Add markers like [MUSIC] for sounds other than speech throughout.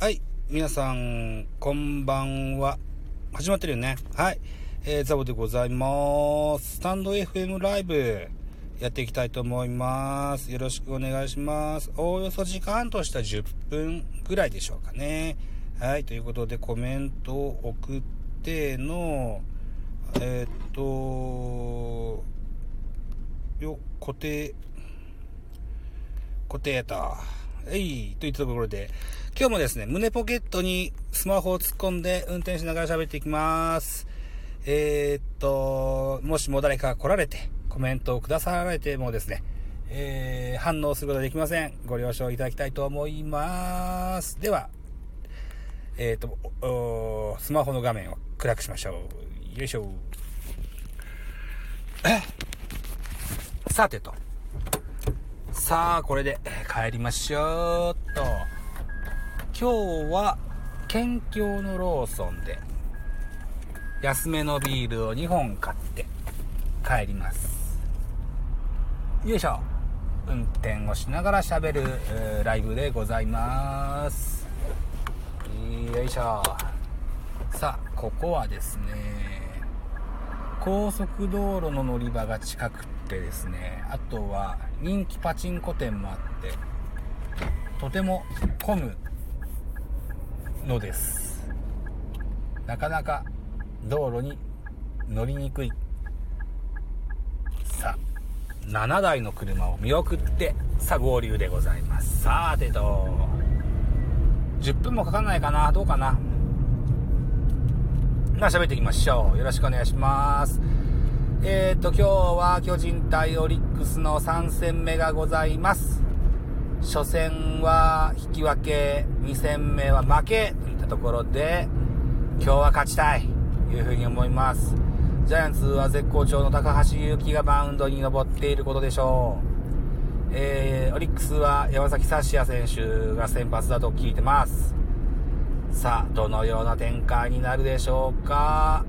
はい。皆さん、こんばんは。始まってるよね。はい。えー、ザボでございます。スタンド FM ライブ、やっていきたいと思います。よろしくお願いします。おおよそ時間とした10分ぐらいでしょうかね。はい。ということで、コメントを送っての、えーっと、よ、固定、固定やった。えい、といったところで、今日もですね、胸ポケットにスマホを突っ込んで運転しながら喋っていきます。えー、っと、もしも誰か来られて、コメントをくださられてもですね、えー、反応することができません。ご了承いただきたいと思います。では、えー、っと、スマホの画面を暗くしましょう。よいしょ。[COUGHS] さてと。さあ、これで帰りましょうと。今日は、県境のローソンで、安めのビールを2本買って帰ります。よいしょ。運転をしながら喋る、えーライブでございます。よいしょ。さあ、ここはですね、高速道路の乗り場が近くてってですね、あとは人気パチンコ店もあって、とても混むのです。なかなか道路に乗りにくい。さあ、7台の車を見送って、さあ合流でございます。さてと、10分もかかんないかな？どうかな？まあ喋っていきましょう。よろしくお願いします。えーと、今日は巨人対オリックスの3戦目がございます。初戦は引き分け、2戦目は負けといったところで、今日は勝ちたいというふうに思います。ジャイアンツは絶好調の高橋優希がマウンドに登っていることでしょう。えー、オリックスは山崎幸也選手が先発だと聞いてます。さあ、どのような展開になるでしょうか。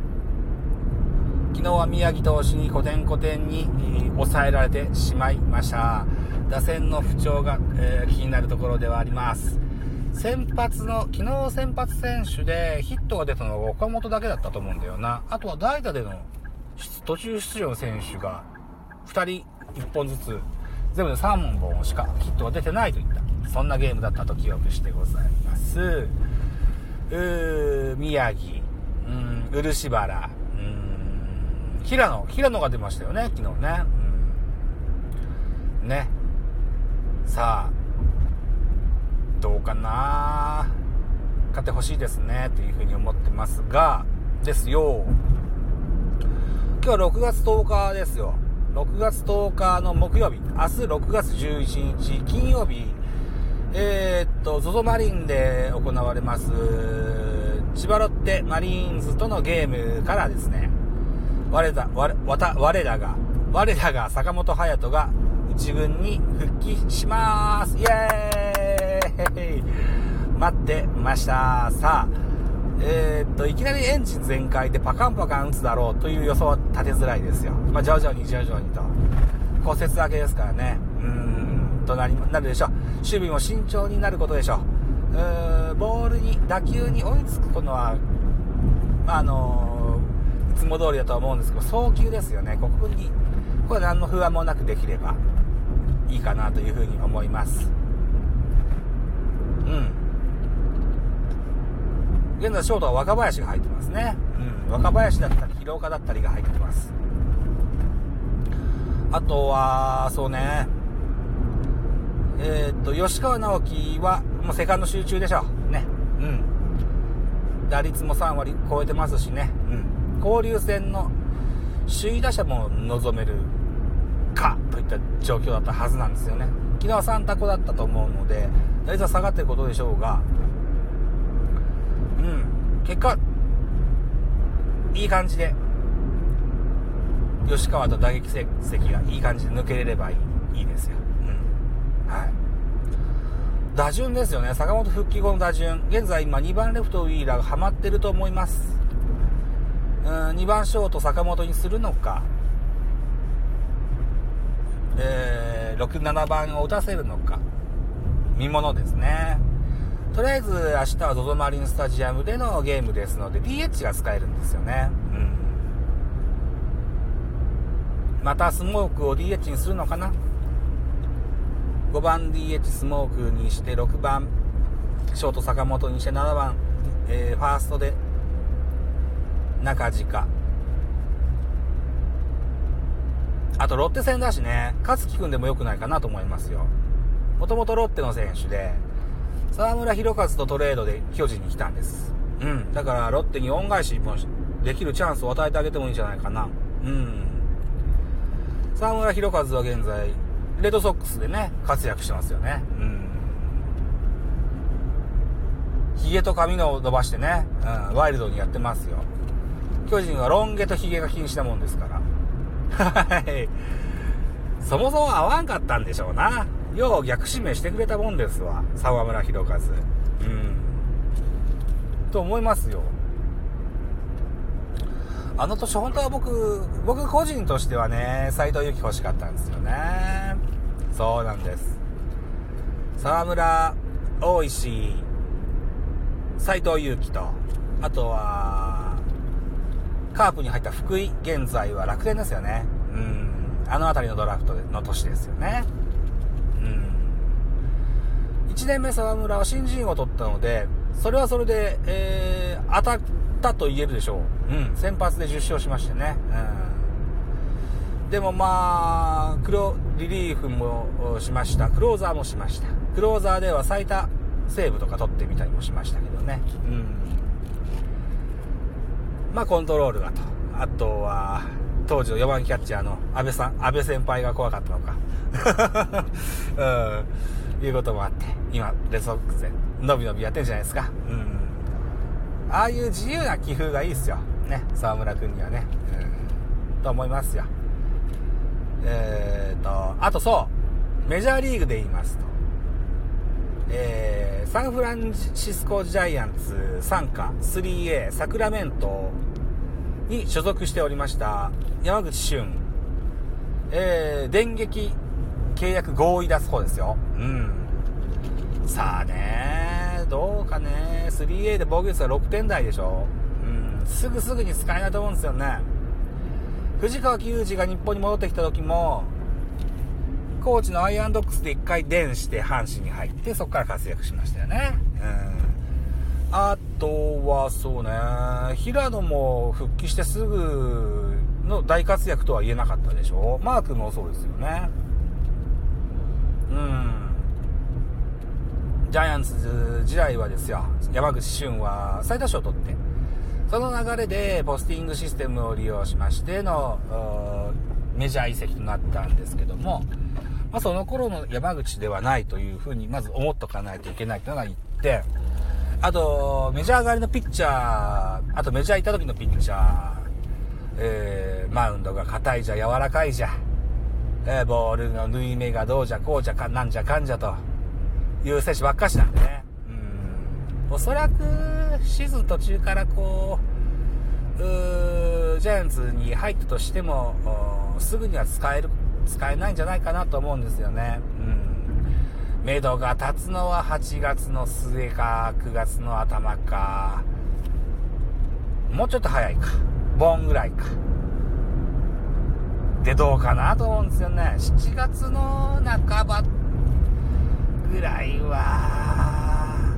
昨日は宮城投手にコテンコテンに抑えられてしまいました。打線の不調が、えー気になるところではあります。先発の、昨日先発選手でヒットが出たのが岡本だけだったと思うんだよな。あとは代打での途中出場の選手が2人1本ずつ、全部で3本しかヒットが出てないといった、そんなゲームだったと記憶してございます。うー宮城、うん、漆原、平野、平野が出ましたよね、昨日ね。うん、ね。さあ、どうかな勝ってほしいですね、というふうに思ってますが、ですよ。今日6月10日ですよ。6月10日の木曜日、明日6月11日金曜日、えーっと、ZOZO マリンで行われます、千葉ロッテマリーンズとのゲームからですね、我ら、我た我らが、我らが坂本勇人が一軍に復帰しますイエーイ待ってました。さあ、えーっと、いきなりエンジン全開でパカンパカン打つだろうという予想は立てづらいですよ。まあ、徐々に徐々にと。骨折明けですからね。うーん、となり、なるでしょう。守備も慎重になることでしょう。うーボールに、打球に追いつくのは、まあのーいつも通りだとは思うんですけど、送球ですよね。ここに、これ何の不安もなくできればいいかなというふうに思います。うん。現在ショートは若林が入ってますね。うん。若林だったり、広岡だったりが入ってます。あとは、そうね。えーっと、吉川直樹は、もうセカンド集中でしょう。ね。うん。打率も3割超えてますしね。うん。交流戦の首位打者も望めるかといった状況だったはずなんですよね。昨日は3タコだったと思うので、打率は下がってることでしょうが、うん。結果、いい感じで、吉川と打撃成績がいい感じで抜けれればいいいいですよ。うん。はい。打順ですよね。坂本復帰後の打順。現在今2番レフトウィーラーがハマってると思います。うん、2番ショート坂本にするのか、えー、6、7番を打たせるのか、見ものですね。とりあえず明日は ZOZO マリンスタジアムでのゲームですので DH が使えるんですよね。うん。またスモークを DH にするのかな ?5 番 DH スモークにして6番ショート坂本にして7番、えー、ファーストで中近。あとロッテ戦だしね、勝木くんでも良くないかなと思いますよ。もともとロッテの選手で、沢村博和とトレードで巨人に来たんです。うん。だからロッテに恩返しもできるチャンスを与えてあげてもいいんじゃないかな。うん。沢村博和は現在、レッドソックスでね、活躍してますよね。うん。髭と髪の伸ばしてね、うん、ワイルドにやってますよ。巨人はロン毛と髭が禁止なもんですから。はい。そもそも合わんかったんでしょうな。よう逆指名してくれたもんですわ。沢村博和。うん。と思いますよ。あの年本当は僕、僕個人としてはね、斎藤由貴欲しかったんですよね。そうなんです。沢村、大石、斎藤佑樹と、あとは、カープに入った福井、現在は楽天ですよね。うん。あの辺りのドラフトの年ですよね。うん。1年目沢村は新人を取ったので、それはそれで、えー、当たったと言えるでしょう。うん。先発で10勝しましてね。うん。でもまあ、黒、リリーフもしました。クローザーもしました。クローザーでは最多セーブとか取ってみたりもしましたけどね。うん。まあ、コントロールがと。あとは、当時の4番キャッチャーの安倍さん、安倍先輩が怖かったのか。[LAUGHS] うん。いうこともあって、今、レッドソックスで、伸び伸びやってんじゃないですか。うん。ああいう自由な棋風がいいっすよ。ね、沢村君にはね。うん。と思いますよ。えーと、あとそう、メジャーリーグで言いますと、えー、サンフランシスコジャイアンツ傘下 3A サクラメントに所属しておりました山口俊、えー、電撃契約合意出す方ですよ。うん。さあね、どうかね、3A で防御率は6点台でしょ。うん、すぐすぐに使えないと思うんですよね。藤川球児が日本に戻ってきた時も、コーチのアイアンドックスで1回電して阪神に入って、そこから活躍しましたよね。うん。あとは、そうね、平野も復帰してすぐの大活躍とは言えなかったでしょうマークもそうですよね。うん。ジャイアンツ時代はですよ、山口俊は最多勝を取って、その流れでポスティングシステムを利用しましての、メジャー移籍となったんですけども、まあ、その頃の山口ではないというふうに、まず思っとかないといけないというのが1点。あと、メジャー上がりのピッチャー、あとメジャー行った時のピッチャー、えー、マウンドが硬いじゃ、柔らかいじゃ、えー、ボールの縫い目がどうじゃ、こうじゃ、かなんじゃかんじゃという選手ばっかしなんでね。うん。おそらく、シーズン途中からこう、うジャイアンツに入ったとしても、すぐには使える使えないんじゃないかなと思うんですよね。うん。目処が立つのは8月の末か、9月の頭か。もうちょっと早いか。盆ぐらいか。で、どうかなと思うんですよね。7月の半ばぐらいは、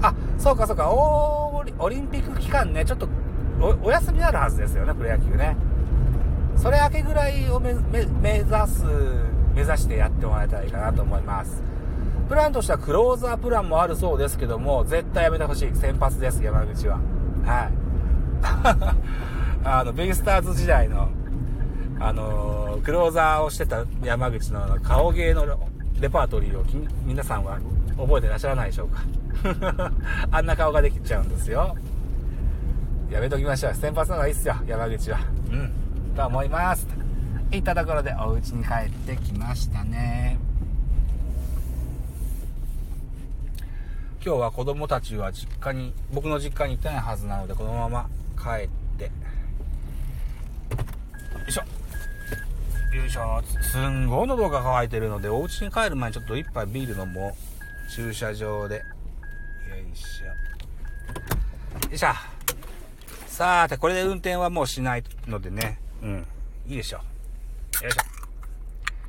あ、そうかそうか、オリンピック期間ね、ちょっとお休みになるはずですよね、プロ野球ね。それ明けぐらいを目指す、目指してやってもらえたらいいかなと思います。プランとしてはクローザープランもあるそうですけども、絶対やめてほしい。先発です、山口は。はい。[LAUGHS] あの、ベイスターズ時代の、あのー、クローザーをしてた山口の顔芸のレパートリーを皆さんは覚えてらっしゃらないでしょうか [LAUGHS] あんな顔ができちゃうんですよ。やめときましょう。先発の方がいいっすよ、山口は。うん。と思います。といったところでお家に帰ってきましたね。今日は子供たちは実家に、僕の実家に行ってないはずなので、このまま帰って、よいしょ。よいしょ。すんごい喉が渇いてるので、お家に帰る前にちょっと一杯ビール飲もう。駐車場で。いしょ。よいしょ。さて、これで運転はもうしないのでね。うん。いいでしょ。よいしょ。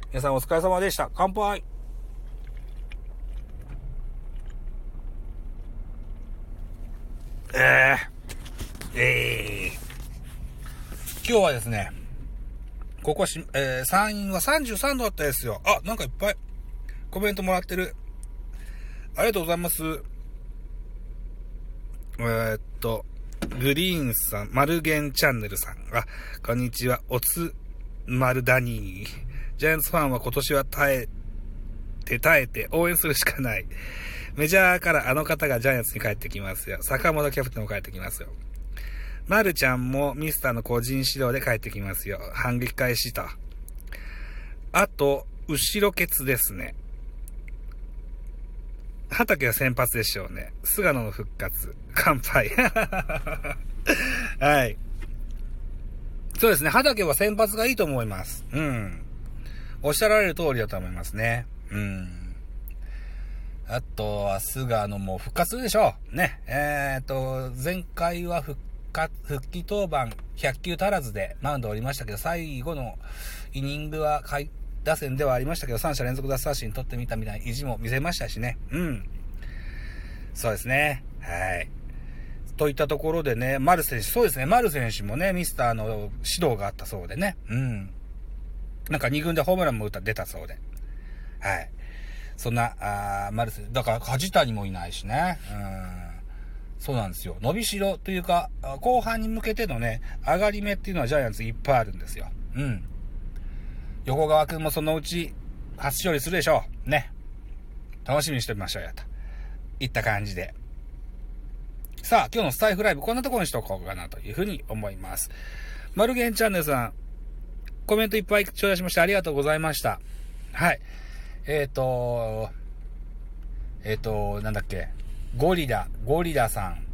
皆さんお疲れ様でした。乾杯えー、えー、今日はですね、ここし、えー、山陰は33度だったですよ。あ、なんかいっぱいコメントもらってる。ありがとうございます。えー、っと、グリーンさん、マルゲンチャンネルさん。あ、こんにちは。おつ、マルダニー。ジャイアンツファンは今年は耐えて耐えて応援するしかない。メジャーからあの方がジャイアンツに帰ってきますよ。坂本キャプテンも帰ってきますよ。マルちゃんもミスターの個人指導で帰ってきますよ。反撃開始と。あと、後ろケツですね。畑は先発でしょうね。菅野の復活。乾杯。[LAUGHS] はい。そうですね。畑は先発がいいと思います。うん。おっしゃられる通りだと思いますね。うん。あとは、菅野も復活するでしょう。ね。えっ、と、前回は復活、復帰登板100球足らずでマウンド降りましたけど、最後のイニングは打線ではありましたけど、3者連続奪三振取ってみたみたいな意地も見せましたしね。うん。そうですね。はい。といったところでね、丸選手、そうですね、丸選手もね、ミスターの指導があったそうでね。うん。なんか2軍でホームランも打た、出たそうで。はい。そんな、あ丸選手、だから梶谷もいないしね。うん。そうなんですよ。伸びしろというか、後半に向けてのね、上がり目っていうのはジャイアンツいっぱいあるんですよ。うん。横川くんもそのうち初勝利するでしょう。ね。楽しみにしてみましょうよ、と。いった感じで。さあ、今日のスタイフライブこんなところにしとこうかなというふうに思います。マルゲンチャンネルさん、コメントいっぱい頂戴しましてありがとうございました。はい。えっ、ー、と、えっ、ー、と、なんだっけ、ゴリラ、ゴリラさん。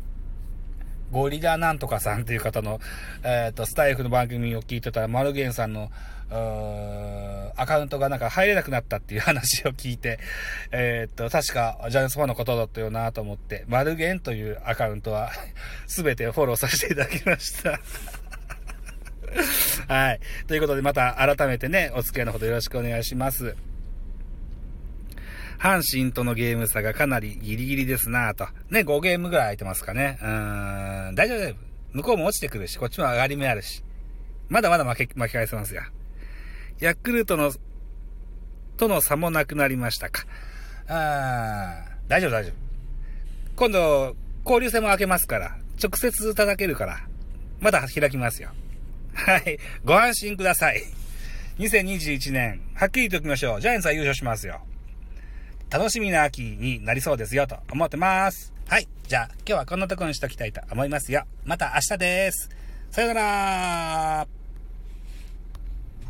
ゴリラなんとかさんっていう方の、えっ、と、スタイフの番組を聞いてたら、マルゲンさんの、アカウントがなんか入れなくなったっていう話を聞いて、え、っと、確かジャイアンツファンのことだったよなと思って、マルゲンというアカウントは全てフォローさせていただきました [LAUGHS] はい。ということで、また改めてね、お付き合いのほどよろしくお願いします。阪神とのゲーム差がかなりギリギリですなと。ね、5ゲームぐらい空いてますかね。うーん、大丈夫大丈夫。向こうも落ちてくるし、こっちも上がり目あるし。まだまだ負け、巻き返せますよ。ヤクルトの、との差もなくなりましたか。あー、大丈夫大丈夫。今度、交流戦も開けますから、直接叩けるから、まだ開きますよ。はい。ご安心ください。2021年、はっきり言っときましょう。ジャイアンツは優勝しますよ。楽しみな秋になりそうですよ、と思ってます。はい。じゃあ、今日はこんなとこにしときたいと思いますよ。また明日です。さよなら